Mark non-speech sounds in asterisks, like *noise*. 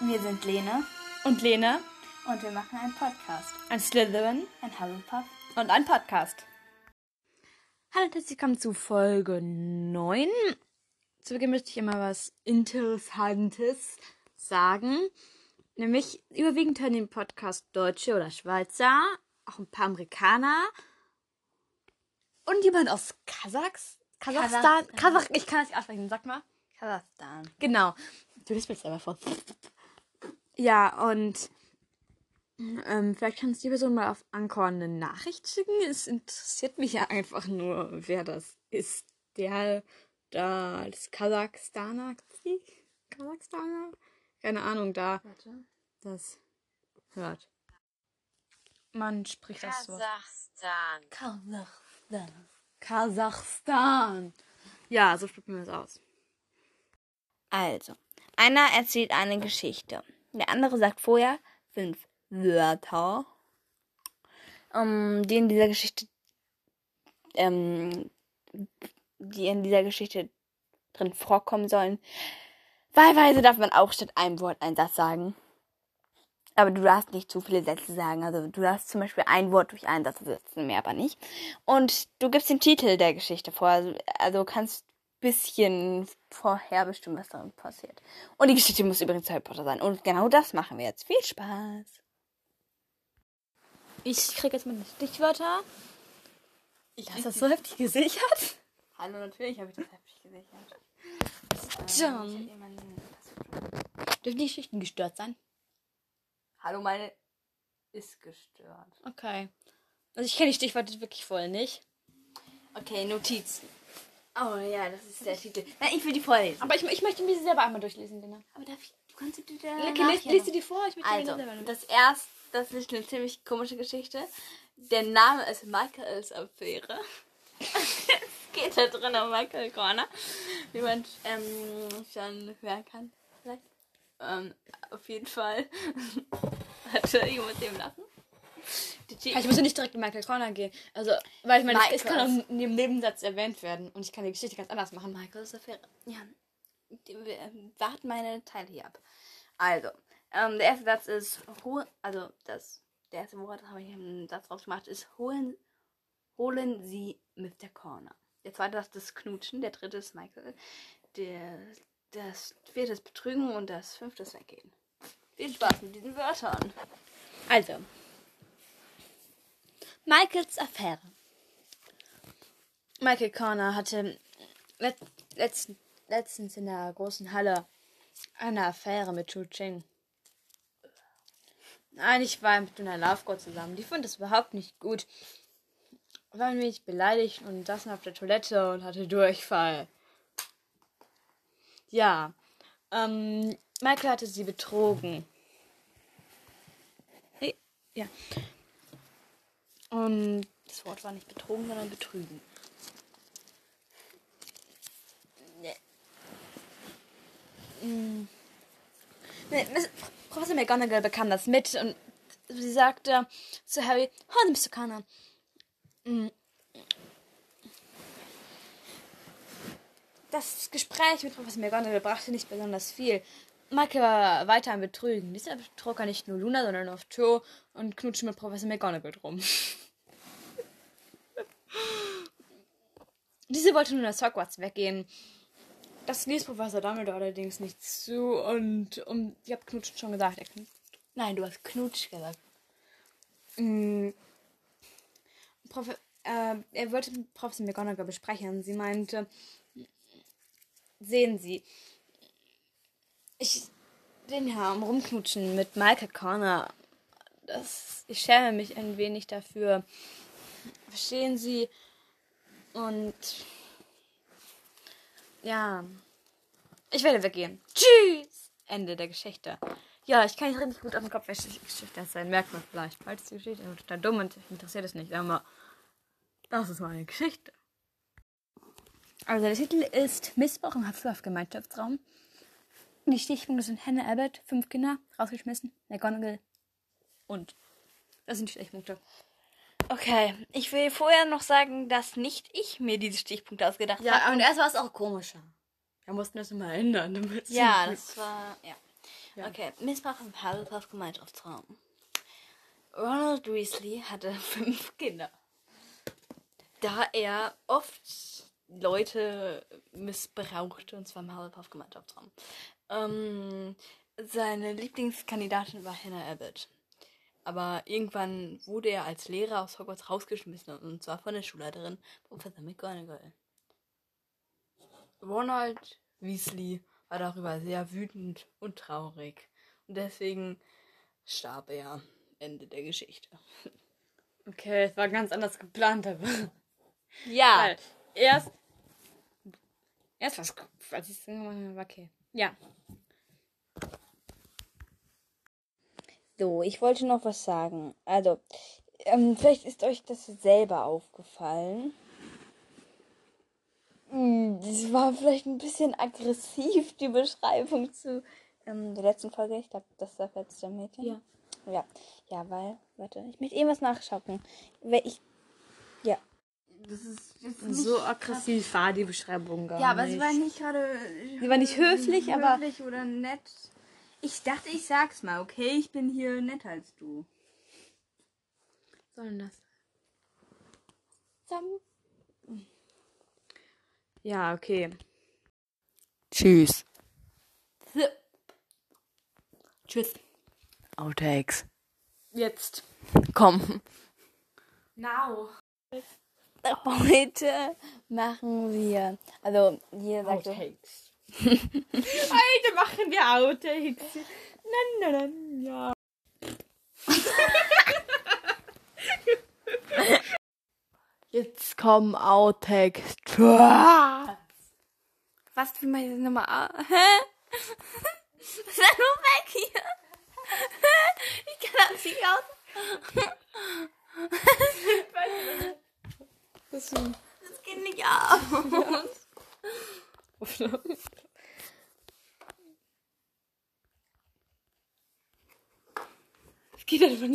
Wir sind Lene Und Lena, und wir machen einen Podcast. ein Slytherin Ein Hufflepuff. und ein Podcast. Hallo und herzlich willkommen zu Folge 9. Zu Beginn möchte ich immer was Interessantes sagen. Nämlich überwiegend hören den Podcast Deutsche oder Schweizer, auch ein paar Amerikaner und jemand aus Kasachs. Kasachstan. Kasachstan. Kasach, ich kann das nicht aussprechen, sag mal. Kasachstan. Genau. Du liest mir jetzt einfach vor. Ja, und ähm, vielleicht kannst du die Person mal auf Anchor eine Nachricht schicken. Es interessiert mich ja einfach nur, wer das ist. Der da, das Kasachstaner, Kasachstaner? Keine Ahnung, da Warte. das hört. Man spricht das so. Kasachstan. Kasachstan. Kasachstan. Ja, so spricht man das aus. Also, einer erzählt eine Geschichte. Der andere sagt vorher fünf Wörter, ähm, die in dieser Geschichte, ähm, die in dieser Geschichte drin vorkommen sollen. Wahlweise darf man auch statt einem Wort einen Satz sagen. Aber du darfst nicht zu viele Sätze sagen. Also du darfst zum Beispiel ein Wort durch einen Satz ersetzen, mehr aber nicht. Und du gibst den Titel der Geschichte vor. Also, also kannst bisschen vorherbestimmen, was darin passiert. Und die Geschichte muss übrigens Harry Potter sein. Und genau das machen wir jetzt. Viel Spaß. Ich krieg jetzt meine Stichwörter. Ich Hast du das so heftig gesichert? Hallo, natürlich habe ich das heftig gesichert. John. Dürfen die Schichten gestört sein? Hallo, meine ist gestört. Okay. Also ich kenne die Stichworte wirklich voll nicht. Okay, Notizen. Oh ja, das ist der Titel. Nein, ich will die vorlesen. Aber ich, ich möchte mir sie selber einmal durchlesen, Lena. Aber darf ich, du kannst die da Okay, lies noch- sie dir vor. Ich möchte Also, sie selber das erste, das ist eine ziemlich komische Geschichte. Der Name ist Michaels Affäre. *laughs* es geht da drin um Michael Corner, wie man ähm, schon hören kann. Vielleicht. Ähm, auf jeden Fall. *laughs* Ich muss eben lachen. Die Ich muss ja nicht direkt in Michael Corner gehen. Also, weil ich meine, es- es kann auch in dem Nebensatz erwähnt werden. Und ich kann die Geschichte ganz anders machen. Michaels Affäre. Ja. Die- wir, ähm, Warten meine Teile hier ab. Also, ähm, der erste Satz ist, hol, also das, der erste Wort, habe ich einen Satz rausgemacht, ist holen, holen Sie Mr. Corner. Der zweite Satz ist Knutschen, der dritte ist Michael. Der, das vierte ist Betrügen und das fünfte ist Weggehen. Viel Spaß mit diesen Wörtern. Also. Michaels Affäre. Michael Corner hatte let, letzten, letztens in der großen Halle eine Affäre mit Chu Ching. Eigentlich war er mit einer Lovegoat zusammen. Die fand das überhaupt nicht gut. War ein beleidigt und saß auf der Toilette und hatte Durchfall. Ja. Ähm, Michael hatte sie betrogen. Hey, Ja. Und das Wort war nicht betrogen, sondern betrügen. Nee. Mm. Nee, Miss- Professor McGonagall bekam das mit und sie sagte zu Harry, oh, Mr. Connor. Mm. Das Gespräch mit Professor McGonagall brachte nicht besonders viel. Michael war weiter am Betrügen. Dieser betrug er nicht nur Luna, sondern auch Joe und knutschte mit Professor McGonagall drum. *laughs* Diese wollte nun aus Hogwarts weggehen. Das ließ Professor Dumbledore allerdings nicht zu und um, ich habe Knutschen schon gesagt, er Nein, du hast Knutsch gesagt. Mm. Prof äh, er wollte mit Professor McGonagall besprechen. Sie meinte, sehen Sie, ich bin ja am Rumknutschen mit Michael Corner. Das, ich schäme mich ein wenig dafür. Verstehen Sie? Und ja, ich werde weggehen. Tschüss! Ende der Geschichte. Ja, ich kann nicht richtig gut auf den Kopf, Geschichte sein. Merkt man vielleicht. Falls die Geschichte ist total dumm und interessiert es nicht. Aber das ist meine Geschichte. Also der Titel ist Missbrauch im Die Stichpunkte sind Hannah Abbott, fünf Kinder, rausgeschmissen, McGonagall und das sind die Stichpunkte. Okay, ich will vorher noch sagen, dass nicht ich mir diese Stichpunkte ausgedacht habe. und erst war es auch komischer. Wir mussten das immer ändern. Damit Ja, das war. Ja. Ja. Okay, Missbrauch im Hufflepuff Gemeinschaftsraum. Ronald Weasley hatte *laughs* fünf Kinder. Da er oft Leute missbrauchte, und zwar im Hufflepuff Gemeinschaftsraum. Ähm, seine Lieblingskandidatin war Hannah Abbott. Aber irgendwann wurde er als Lehrer aus Hogwarts rausgeschmissen, und zwar von der Schulleiterin Professor McGonagall. Ronald Weasley war darüber sehr wütend und traurig. Und deswegen starb er. Ende der Geschichte. Okay, es war ganz anders geplant, aber. *laughs* Ja. Weil erst. Erst was. Als ich es gemacht habe, okay. Ja. So, ich wollte noch was sagen. Also, ähm, vielleicht ist euch das selber aufgefallen. Hm, Das war vielleicht ein bisschen aggressiv, die Beschreibung zu ähm, der letzten Folge. Ich glaube, das war letzte Mädchen. Ja. Ja, ja, weil, warte, ich möchte irgendwas nachschauen. Weil ich, ja. Das ist jetzt So aggressiv war die Beschreibung gar Ja, aber nicht. sie war nicht gerade. Sie war nicht höflich, aber- höflich oder nett. Ich dachte, ich sag's mal, okay? Ich bin hier netter als du. Was soll denn das? Sam. Ja, okay. Tschüss. Tschüss. Outtakes. Jetzt. Komm. Now. *laughs* Heute machen wir. Also, hier sagt Outtakes. *laughs* Heute machen wir Outtakes. Nein, nein, nein, ja. *laughs* Jetzt kommen Outtakes. Was für meine Nummer? Hä? Sei nur weg hier. Ich kann das nicht aus. Ein Das geht nicht aus. *laughs* Es geht einfach nicht